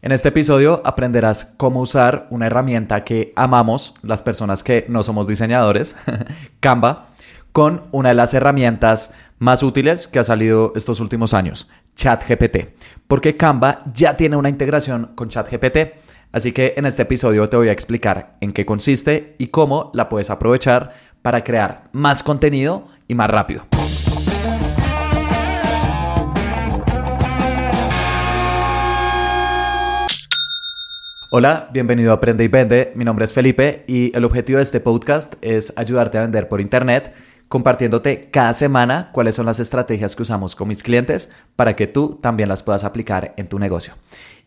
En este episodio aprenderás cómo usar una herramienta que amamos las personas que no somos diseñadores, Canva, con una de las herramientas más útiles que ha salido estos últimos años, ChatGPT. Porque Canva ya tiene una integración con ChatGPT. Así que en este episodio te voy a explicar en qué consiste y cómo la puedes aprovechar para crear más contenido y más rápido. Hola, bienvenido a Aprende y Vende. Mi nombre es Felipe y el objetivo de este podcast es ayudarte a vender por Internet, compartiéndote cada semana cuáles son las estrategias que usamos con mis clientes para que tú también las puedas aplicar en tu negocio.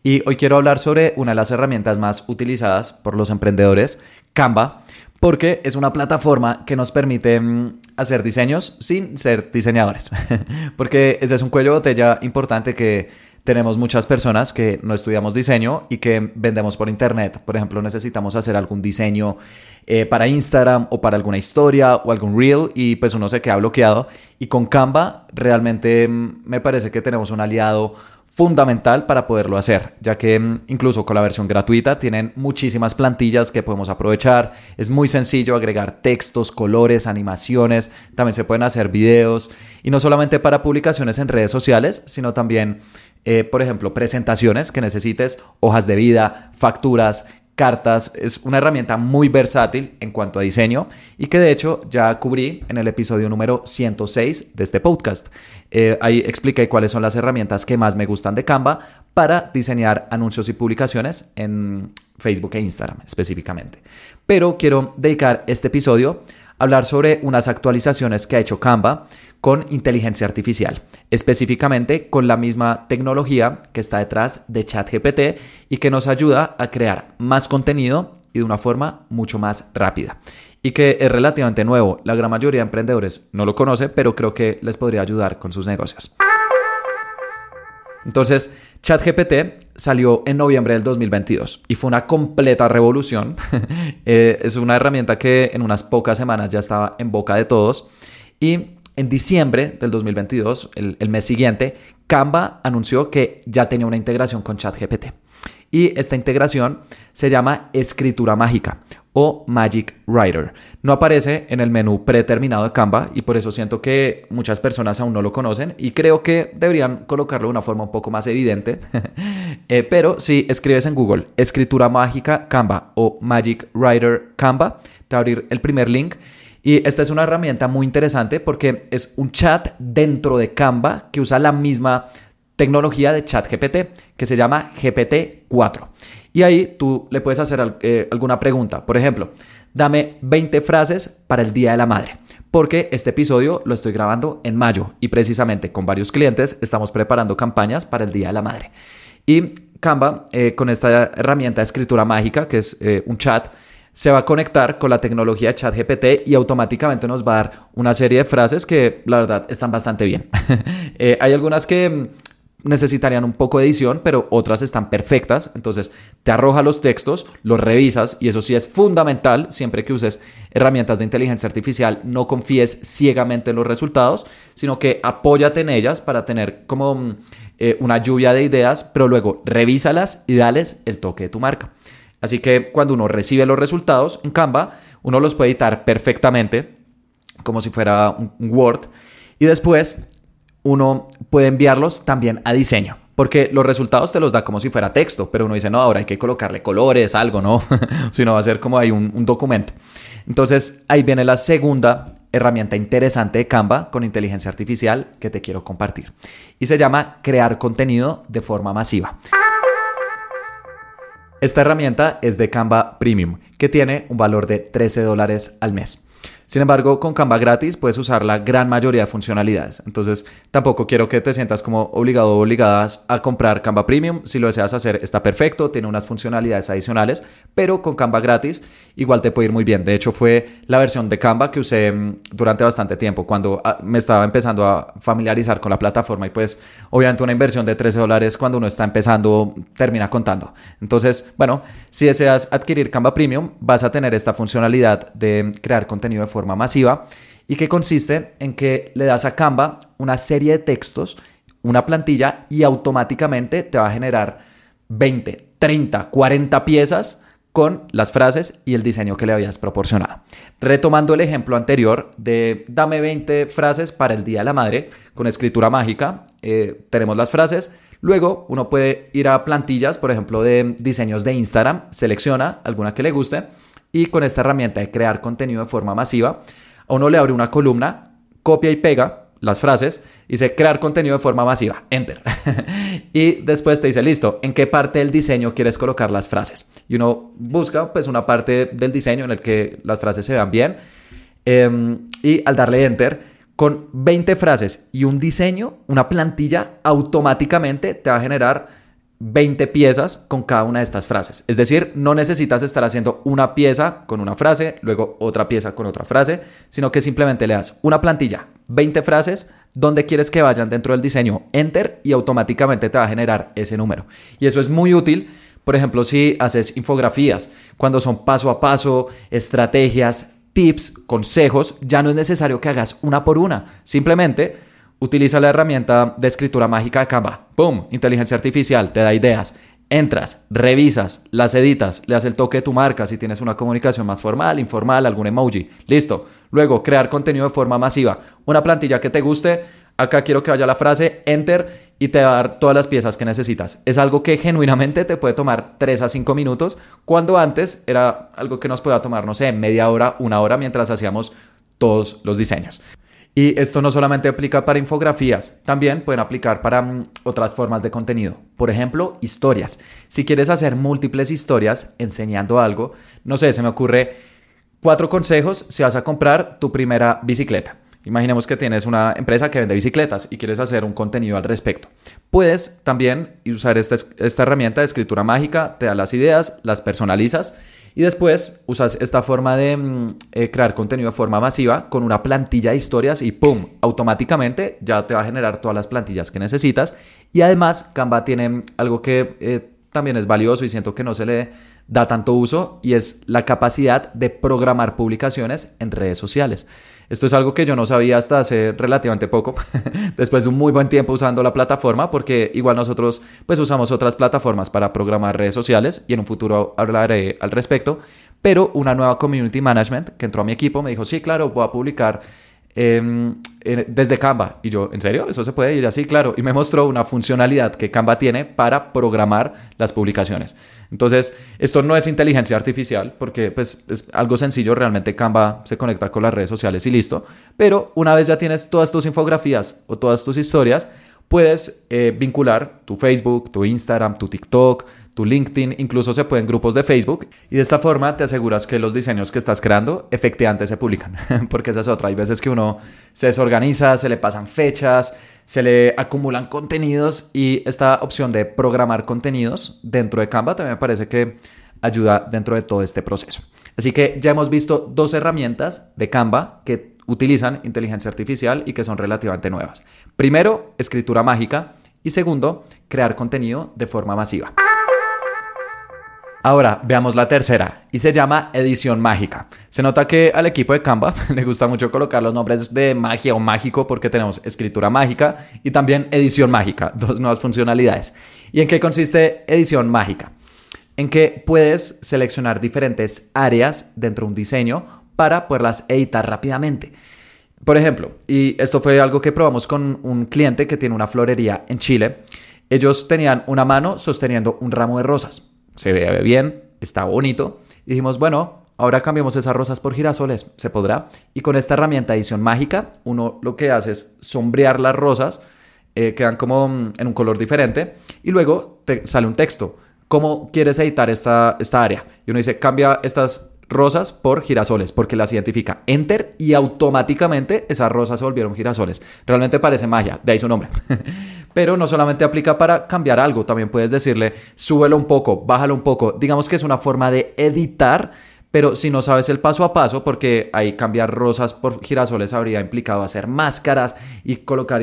Y hoy quiero hablar sobre una de las herramientas más utilizadas por los emprendedores, Canva, porque es una plataforma que nos permite mm, hacer diseños sin ser diseñadores, porque ese es un cuello de botella importante que tenemos muchas personas que no estudiamos diseño y que vendemos por internet. Por ejemplo, necesitamos hacer algún diseño eh, para Instagram o para alguna historia o algún reel y pues uno se queda bloqueado. Y con Canva realmente mm, me parece que tenemos un aliado fundamental para poderlo hacer, ya que mm, incluso con la versión gratuita tienen muchísimas plantillas que podemos aprovechar. Es muy sencillo agregar textos, colores, animaciones, también se pueden hacer videos y no solamente para publicaciones en redes sociales, sino también eh, por ejemplo, presentaciones que necesites, hojas de vida, facturas, cartas. Es una herramienta muy versátil en cuanto a diseño y que de hecho ya cubrí en el episodio número 106 de este podcast. Eh, ahí expliqué cuáles son las herramientas que más me gustan de Canva para diseñar anuncios y publicaciones en Facebook e Instagram específicamente. Pero quiero dedicar este episodio a hablar sobre unas actualizaciones que ha hecho Canva con inteligencia artificial, específicamente con la misma tecnología que está detrás de ChatGPT y que nos ayuda a crear más contenido y de una forma mucho más rápida. Y que es relativamente nuevo. La gran mayoría de emprendedores no lo conoce, pero creo que les podría ayudar con sus negocios. Entonces, ChatGPT salió en noviembre del 2022 y fue una completa revolución. Eh, es una herramienta que en unas pocas semanas ya estaba en boca de todos y en diciembre del 2022, el, mes siguiente, Canva anunció que ya tenía una integración con ChatGPT. Y esta integración se llama escritura mágica o Magic Writer. No aparece en el menú predeterminado de Canva y por eso siento que muchas personas aún no lo conocen y creo que deberían colocarlo de una forma un poco más evidente. Eh, pero si escribes en Google escritura mágica Canva o Magic Writer Canva, te va abrir el primer link y esta es una herramienta muy interesante porque es un chat dentro de Canva que usa la misma tecnología de chat GPT que se llama GPT-4. Y ahí tú le puedes hacer eh, alguna pregunta. Por ejemplo, dame 20 frases para el Día de la Madre. Porque este episodio lo estoy grabando en mayo y precisamente con varios clientes estamos preparando campañas para el Día de la Madre. Y Canva, eh, con esta herramienta de escritura mágica, que es eh, un chat, se va a conectar con la tecnología ChatGPT y automáticamente nos va a dar una serie de frases que la verdad están bastante bien. Eh, hay algunas que mm, necesitarían un poco de edición, pero otras están perfectas. Entonces te arroja los textos, los revisas y eso sí es fundamental siempre que uses herramientas de inteligencia artificial. No confíes ciegamente en los resultados, sino que apóyate en ellas para tener como mm, eh, una lluvia de ideas, pero luego revísalas y dales el toque de tu marca. Así que cuando uno recibe los resultados en Canva, uno los puede editar perfectamente, como si fuera un Word, y después uno puede enviarlos también a diseño. Porque los resultados te los da como si fuera texto, pero uno dice, no, ahora hay que colocarle colores, algo, ¿no? si no va a ser como hay un, un documento. Entonces ahí viene la segunda herramienta interesante de Canva con inteligencia artificial que te quiero compartir. Y se llama crear contenido de forma masiva. Esta herramienta es de Canva Premium, que tiene un valor de 13 dólares al mes. Sin embargo, con Canva gratis puedes usar la gran mayoría de funcionalidades. Entonces, tampoco quiero que te sientas como obligado o obligadas a comprar Canva Premium. Si lo deseas hacer, está perfecto, tiene unas funcionalidades adicionales, pero con Canva gratis igual te puede ir muy bien. De hecho, fue la versión de Canva que usé mm, durante bastante tiempo, cuando ah, me estaba empezando a familiarizar con la plataforma y pues obviamente una inversión de 13 dólares cuando uno está empezando termina contando. Entonces, bueno, si deseas adquirir Canva Premium, vas a tener esta funcionalidad de crear contenido de forma masiva y que consiste en que le das a Canva una serie de textos, una plantilla y automáticamente te va a generar 20, 30, 40 piezas con las frases y el diseño que le habías proporcionado. Retomando el ejemplo anterior de dame 20 frases para el Día de la Madre con escritura mágica, eh, tenemos las frases, luego uno puede ir a plantillas, por ejemplo, de diseños de Instagram, selecciona alguna que le guste y con esta herramienta de crear contenido de forma masiva, a uno le abre una columna, copia y pega las frases, y dice crear contenido de forma masiva, enter. y después te dice, listo, ¿en qué parte del diseño quieres colocar las frases? Y uno busca pues una parte del diseño en el que las frases se vean bien. Em, y al darle enter, con 20 frases y un diseño, una plantilla, automáticamente te va a generar 20 piezas con cada una de estas frases. Es decir, no necesitas estar haciendo una pieza con una frase, luego otra pieza con otra frase, sino que simplemente le das una plantilla, 20 frases, donde quieres que vayan dentro del diseño, enter y automáticamente te va a generar ese número. Y eso es muy útil, por ejemplo, si haces infografías, cuando son paso a paso, estrategias, tips, consejos, ya no es necesario que hagas una por una, simplemente Utiliza la herramienta de escritura mágica de Canva. ¡Pum! Inteligencia artificial, te da ideas. Entras, revisas, las editas, le das el toque de tu marca si tienes una comunicación más formal, informal, algún emoji. Listo. Luego, crear contenido de forma masiva. Una plantilla que te guste. Acá quiero que vaya la frase, enter, y te va a dar todas las piezas que necesitas. Es algo que genuinamente te puede tomar 3 a 5 minutos, cuando antes era algo que nos podía tomar, no sé, media hora, una hora mientras hacíamos todos los diseños. Y esto no solamente aplica para infografías, también pueden aplicar para mm, otras formas de contenido. Por ejemplo, historias. Si quieres hacer múltiples historias enseñando algo, no sé, se me ocurre cuatro consejos si vas a comprar tu primera bicicleta. Imaginemos que tienes una empresa que vende bicicletas y quieres hacer un contenido al respecto. Puedes también usar esta, esta herramienta de escritura mágica, te da las ideas, las personalizas y después usas esta forma de mm, eh, crear contenido de forma masiva con una plantilla de historias y ¡pum! Automáticamente ya te va a generar todas las plantillas que necesitas. Y además Canva tiene algo que eh, también es valioso y siento que no se le da tanto uso y es la capacidad de programar publicaciones en redes sociales. Esto es algo que yo no sabía hasta hace relativamente poco, después de un muy buen tiempo usando la plataforma, porque igual nosotros pues usamos otras plataformas para programar redes sociales y en un futuro hablaré al respecto, pero una nueva community management que entró a mi equipo me dijo, sí, claro, voy a publicar Em, desde Canva. Y yo, ¿en serio? ¿Eso se puede ir así? Claro. Y me mostró una funcionalidad que Canva tiene para programar las publicaciones. Entonces, esto no es inteligencia artificial porque pues, es algo sencillo. Realmente Canva se conecta con las redes sociales y listo. Pero una vez ya tienes todas tus infografías o todas tus historias, puedes eh, vincular tu Facebook, tu Instagram, tu TikTok, tu LinkedIn, incluso se pueden grupos de Facebook y de esta forma te aseguras que los diseños que estás creando efectivamente se publican, porque esa es otra. Hay veces que uno se desorganiza, se le pasan fechas, se le acumulan contenidos y esta opción de programar contenidos dentro de Canva también me parece que ayuda dentro de todo este proceso. Así que ya hemos visto dos herramientas de Canva que utilizan inteligencia artificial y que son relativamente nuevas. Primero, escritura mágica y segundo, crear contenido de forma masiva. Ahora, veamos la tercera y se llama edición mágica. Se nota que al equipo de Canva le gusta mucho colocar los nombres de magia o mágico porque tenemos escritura mágica y también edición mágica, dos nuevas funcionalidades. ¿Y en qué consiste edición mágica? En que puedes seleccionar diferentes áreas dentro de un diseño para poderlas editar rápidamente. Por ejemplo, y esto fue algo que probamos con un cliente que tiene una florería en Chile, ellos tenían una mano sosteniendo un ramo de rosas se ve bien, está bonito. Y dijimos, bueno, ahora cambiamos esas rosas por girasoles, se podrá. Y con esta herramienta edición mágica, uno lo que hace es sombrear las rosas, eh, quedan como mm, en un color diferente, y luego te sale un texto. ¿Cómo quieres editar esta, esta área? Y uno dice, cambia estas rosas por girasoles, porque las identifica. Enter y automáticamente esas rosas se volvieron girasoles. Realmente parece magia, de ahí su nombre. Pero no solamente aplica para cambiar algo, también puedes decirle, súbelo un poco, bájalo un poco. Digamos que es una forma de editar pero si no sabes el paso a paso, porque ahí cambiar rosas por girasoles habría implicado hacer máscaras y colocar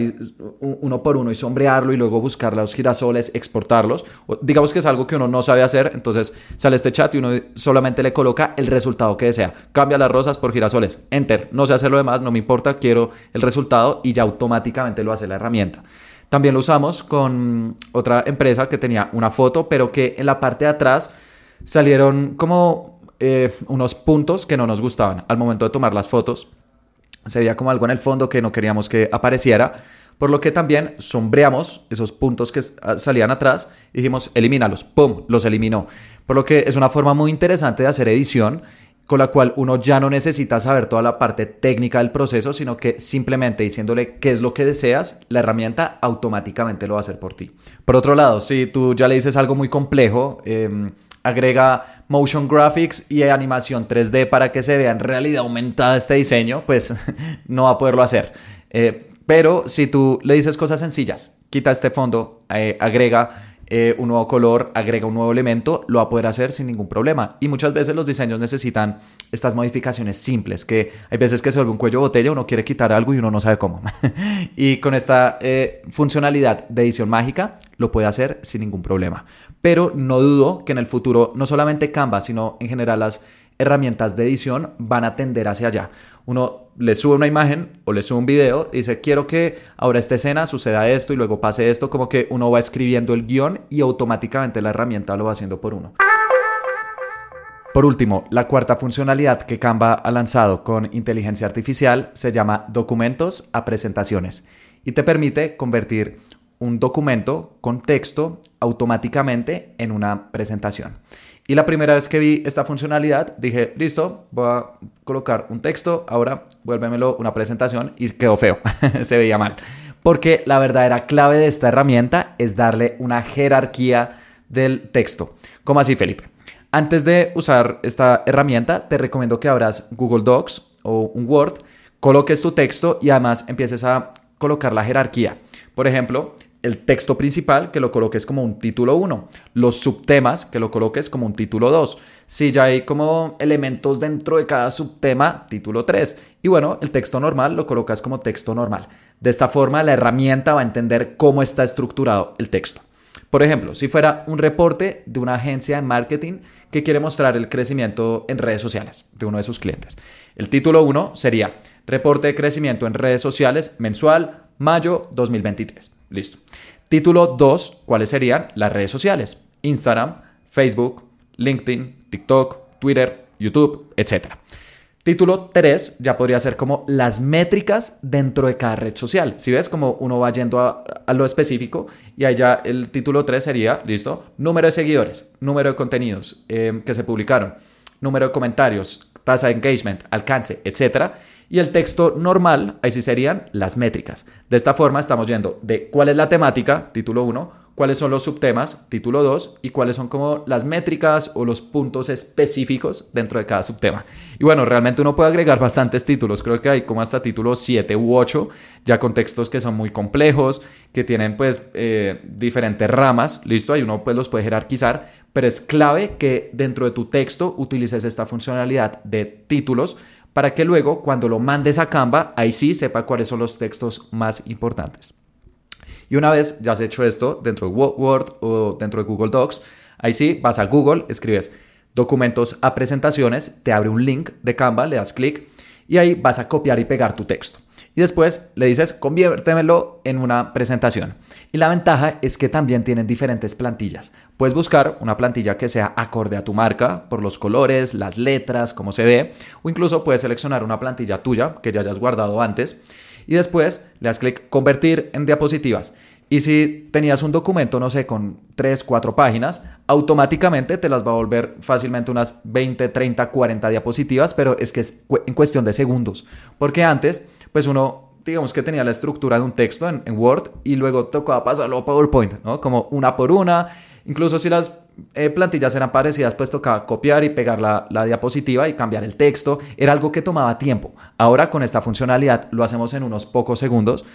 uno por uno y sombrearlo y luego buscar los girasoles, exportarlos. digamos que es algo que uno no sabe hacer, entonces sale este chat y uno solamente le coloca el resultado que desea. Cambia las rosas por girasoles. Enter. No sé hacer lo demás, no me importa, quiero el resultado y ya automáticamente lo hace la herramienta. También lo usamos con otra empresa que tenía una foto, pero que en la parte de atrás salieron como eh, unos puntos que no nos gustaban al momento de tomar las fotos. Se veía como algo en el fondo que no queríamos que apareciera, por lo que también sombreamos esos puntos que salían atrás y dijimos, elimínalos, ¡pum!, los eliminó. Por lo que es una forma muy interesante de hacer edición con la cual uno ya no necesita saber toda la parte técnica del proceso, sino que simplemente diciéndole qué es lo que deseas, la herramienta automáticamente lo va a hacer por ti. Por otro lado, si tú ya le dices algo muy complejo, em, agrega motion graphics y animación 3D para que se vea en realidad aumentada este diseño, pues no va a poderlo hacer. Eh, pero si tú le dices cosas sencillas, quita este fondo, eh, agrega eh, un nuevo color, agrega un nuevo elemento, lo va a poder hacer sin ningún problema. Y muchas veces los diseños necesitan estas modificaciones simples, que hay veces que se vuelve un cuello botella, uno quiere quitar algo y uno no sabe cómo. y con esta eh, funcionalidad de edición mágica lo puede hacer sin ningún problema. Pero no dudo que en el futuro no solamente Canva, sino en general las herramientas de edición van a tender hacia allá. Uno le sube una imagen o le sube un video y dice, quiero que ahora esta escena suceda esto y luego pase esto, como que uno va escribiendo el guion y automáticamente la herramienta lo va haciendo por uno. Por último, la cuarta funcionalidad que Canva ha lanzado con inteligencia artificial se llama documentos a presentaciones y te permite convertir un documento con texto automáticamente en una presentación. Y la primera vez que vi esta funcionalidad, dije, listo, voy a colocar un texto, ahora vuélvemelo una presentación y quedó feo, se veía mal. Porque la verdadera clave de esta herramienta es darle una jerarquía del texto. ¿Cómo así, Felipe? Antes de usar esta herramienta, te recomiendo que abras Google Docs o un Word, coloques tu texto y además empieces a colocar la jerarquía. Por ejemplo, el texto principal que lo coloques como un título 1, los subtemas que lo coloques como un título 2. Si ya hay como elementos dentro de cada subtema, título 3. Y bueno, el texto normal lo colocas como texto normal. De esta forma, la herramienta va a entender cómo está estructurado el texto. Por ejemplo, si fuera un reporte de una agencia de marketing que quiere mostrar el crecimiento en redes sociales de uno de sus clientes. El título 1 sería Reporte de crecimiento en redes sociales mensual, mayo 2023. Listo. Título 2, ¿cuáles serían? Las redes sociales. Instagram, Facebook, LinkedIn, TikTok, Twitter, YouTube, etc. Título 3 ya podría ser como las métricas dentro de cada red social. Si ves como uno va yendo a, lo específico y allá el título 3 sería, listo, número de seguidores, número de contenidos eh, que se publicaron, número de comentarios, tasa de engagement, alcance, etc. Y el texto normal, ahí sí serían las métricas. De esta forma estamos yendo de cuál es la temática, título 1, cuáles son los subtemas, título 2, y cuáles son como las métricas o los puntos específicos dentro de cada subtema. Y bueno, realmente uno puede agregar bastantes títulos, creo que hay como hasta títulos 7 u 8, ya con textos que son muy complejos, que tienen pues eh, diferentes ramas, listo, ahí uno pues los puede jerarquizar, pero es clave que dentro de tu texto utilices esta funcionalidad de títulos para que luego cuando lo mandes a Canva, ahí sí sepa cuáles son los textos más importantes. Y una vez ya has hecho esto dentro de Word o dentro de Google Docs, ahí sí vas a Google, escribes documentos a presentaciones, te abre un link de Canva, le das clic y ahí vas a copiar y pegar tu texto. Y después le dices, conviértemelo en una presentación. Y la ventaja es que también tienen diferentes plantillas. Puedes buscar una plantilla que sea acorde a tu marca, por los colores, las letras, cómo se ve, o incluso puedes seleccionar una plantilla tuya que ya hayas guardado antes. Y después le das clic convertir en diapositivas. Y si tenías un documento, no sé, con 3, 4 páginas, automáticamente te las va a volver fácilmente unas 20, 30, 40 diapositivas, pero es que es en cuestión de segundos. Porque antes, pues uno digamos que tenía la estructura de un texto en, Word y luego tocaba pasarlo a PowerPoint, ¿no? Como una por una. Incluso si las eh, plantillas eran parecidas, pues tocaba copiar y pegar la, la, diapositiva y cambiar el texto. Era algo que tomaba tiempo. Ahora con esta funcionalidad lo hacemos en unos pocos segundos.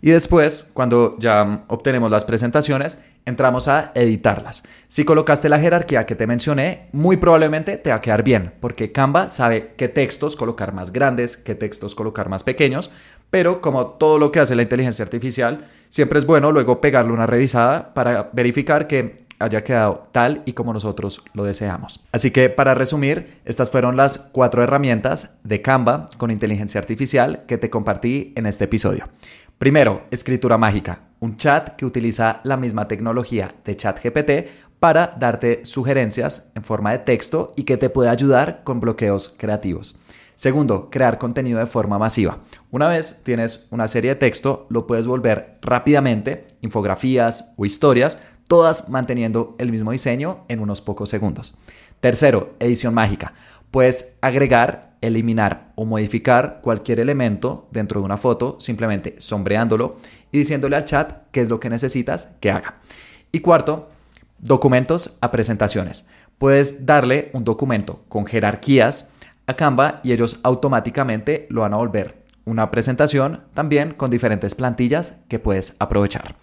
Y después, cuando ya obtenemos las presentaciones, entramos a editarlas. Si colocaste la jerarquía que te mencioné, muy probablemente te va a quedar bien, porque Canva sabe qué textos colocar más grandes, qué textos colocar más pequeños, pero como todo lo que hace la inteligencia artificial, siempre es bueno luego pegarle una revisada para verificar que haya quedado tal y como nosotros lo deseamos. Así que para resumir, estas fueron las cuatro herramientas de Canva con inteligencia artificial que te compartí en este episodio. Primero, escritura mágica, un chat que utiliza la misma tecnología de ChatGPT para darte sugerencias en forma de texto y que te puede ayudar con bloqueos creativos. Segundo, crear contenido de forma masiva. Una vez tienes una serie de texto, lo puedes volver rápidamente, infografías o historias, todas manteniendo el mismo diseño en unos pocos segundos. Tercero, edición mágica. Puedes agregar, eliminar o modificar cualquier elemento dentro de una foto simplemente sombreándolo y diciéndole al chat qué es lo que necesitas que haga. Y cuarto, documentos a presentaciones. Puedes darle un documento con jerarquías a Canva y ellos automáticamente lo van a volver una presentación también con diferentes plantillas que puedes aprovechar.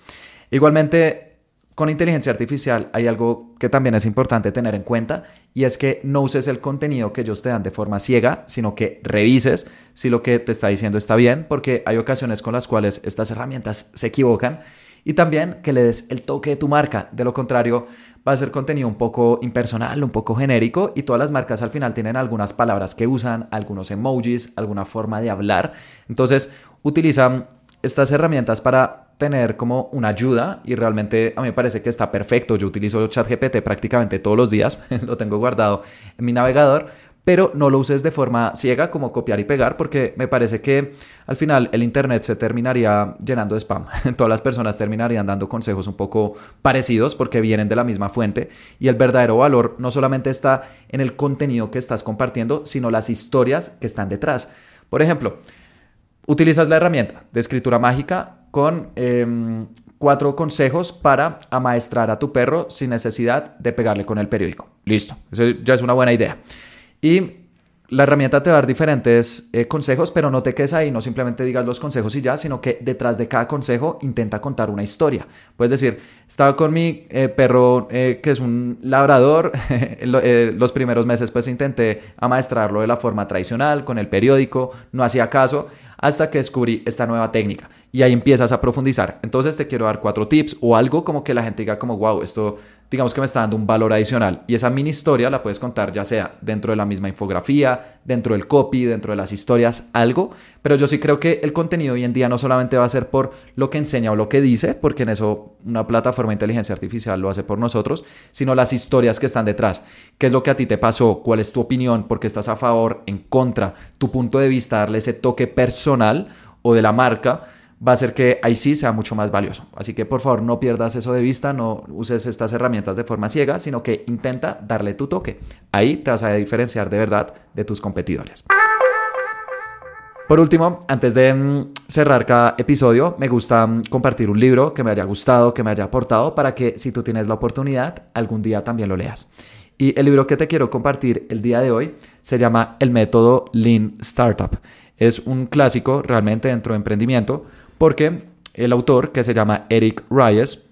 Igualmente, con inteligencia artificial hay algo que también es importante tener en cuenta y es que no uses el contenido que ellos te dan de forma ciega, sino que revises si lo que te está diciendo está bien, porque hay ocasiones con las cuales estas herramientas se equivocan y también que le des el toque de tu marca. De lo contrario, va a ser contenido un poco impersonal, un poco genérico y todas las marcas al final tienen algunas palabras que usan, algunos emojis, alguna forma de hablar. Entonces, utilizan estas herramientas para tener como una ayuda y realmente a mí me parece que está perfecto. Yo utilizo ChatGPT prácticamente todos los días, lo tengo guardado en mi navegador pero no lo uses de forma ciega como copiar y pegar porque me parece que al final el Internet se terminaría llenando de spam. Todas las personas terminarían dando consejos un poco parecidos porque vienen de la misma fuente y el verdadero valor no solamente está en el contenido que estás compartiendo, sino las historias que están detrás. Por ejemplo, utilizas la herramienta de escritura mágica con em, cuatro consejos para amaestrar a tu perro sin necesidad de pegarle con el periódico. Listo, eso ya es una buena idea. Y la herramienta te va a dar diferentes eh, consejos, pero no te quedes ahí, no simplemente digas los consejos y ya, sino que detrás de cada consejo intenta contar una historia. Puedes decir, estaba con mi eh, perro eh, que es un labrador, los primeros meses pues intenté amaestrarlo de la forma tradicional, con el periódico, no hacía caso, hasta que descubrí esta nueva técnica y ahí empiezas a profundizar. Entonces te quiero dar cuatro tips o algo como que la gente diga como, wow, esto digamos que me está dando un valor adicional. Y esa mini historia la puedes contar ya sea dentro de la misma infografía, dentro del copy, dentro de las historias, algo. Pero yo sí creo que el contenido hoy en día no solamente va a ser por lo que enseña o lo que dice, porque en eso una plataforma de inteligencia artificial lo hace por nosotros, sino las historias que están detrás. ¿Qué es lo que a ti te pasó? ¿Cuál es tu opinión? ¿Por qué estás a favor? ¿En contra? Tu punto de vista, darle ese toque personal o de la marca va a hacer que ahí sí sea mucho más valioso. Así que por favor no pierdas eso de vista, no uses estas herramientas de forma ciega, sino que intenta darle tu toque. Ahí te vas a diferenciar de verdad de tus competidores. Por último, antes de mm, cerrar cada episodio, me gusta mm, compartir un libro que me haya gustado, que me haya aportado, para que si tú tienes la oportunidad, algún día también lo leas. Y el libro que te quiero compartir el día de hoy se llama El método Lean Startup. Es un clásico realmente dentro de emprendimiento porque el autor, que se llama Eric Ries,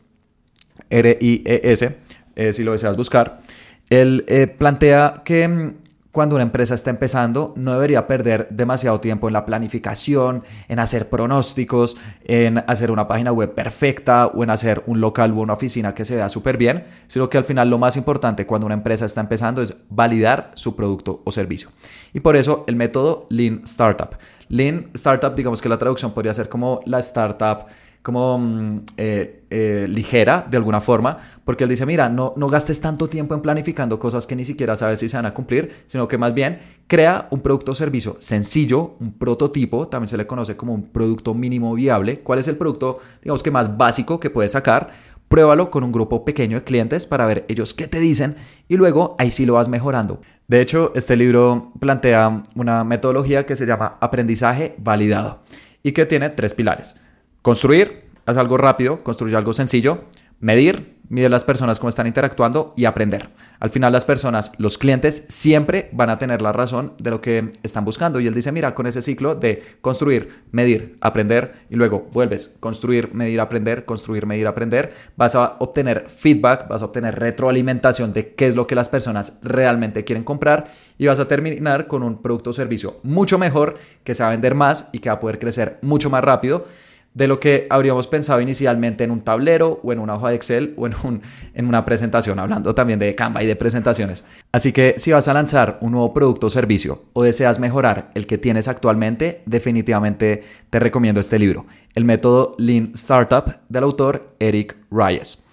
R-I-E-S, eh, si lo deseas buscar, él eh, plantea que mm, cuando una empresa está empezando, no debería perder demasiado tiempo en la planificación, en hacer pronósticos, en hacer una página web perfecta o en hacer un local o una oficina que se vea súper bien, sino que al final lo más importante cuando una empresa está empezando es validar su producto o servicio. Y por eso el método Lean Startup. Lean Startup, digamos que la traducción podría ser como la startup como mm, eh, eh, ligera de alguna forma, porque él dice, mira, no, no gastes tanto tiempo en planificando cosas que ni siquiera sabes si se van a cumplir, sino que más bien crea un producto o servicio sencillo, un prototipo, también se le conoce como un producto mínimo viable. ¿Cuál es el producto, digamos que más básico que puedes sacar? Pruébalo con un grupo pequeño de clientes para ver ellos qué te dicen y luego ahí sí lo vas mejorando. De hecho, este libro plantea una metodología que se llama aprendizaje validado y que tiene tres pilares. Construir, haz algo rápido, construye algo sencillo. Medir, mide las personas cómo están interactuando y aprender. Al final las personas, los clientes siempre van a tener la razón de lo que están buscando. Y él dice, mira, con ese ciclo de construir, medir, aprender y luego vuelves, construir, medir, aprender, construir, medir, aprender, vas a obtener feedback, vas a obtener retroalimentación de qué es lo que las personas realmente quieren comprar y vas a terminar con un producto o servicio mucho mejor que se va a vender más y que va a poder crecer mucho más rápido de lo que habríamos pensado inicialmente en un tablero o en una hoja de Excel o en, un, en una presentación, hablando también de Canva y de presentaciones. Así que si vas a lanzar un nuevo producto o servicio o deseas mejorar el que tienes actualmente, definitivamente te recomiendo este libro, El método Lean Startup del autor Eric Reyes.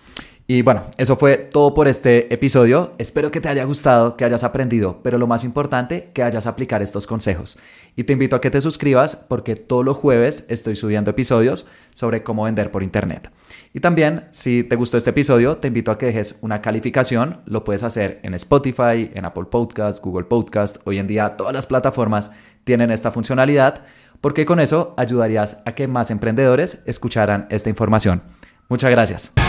Y bueno, eso fue todo por este episodio. Espero que te haya gustado, que hayas aprendido, pero lo más importante, que hayas aplicar estos consejos. Y te invito a que te suscribas porque todos los jueves estoy subiendo episodios sobre cómo vender por internet. Y también, si te gustó este episodio, te invito a que dejes una calificación. Lo puedes hacer en Spotify, en Apple Podcast, Google Podcast. Hoy en día todas las plataformas tienen esta funcionalidad porque con eso ayudarías a que más emprendedores escucharan esta información. Muchas gracias.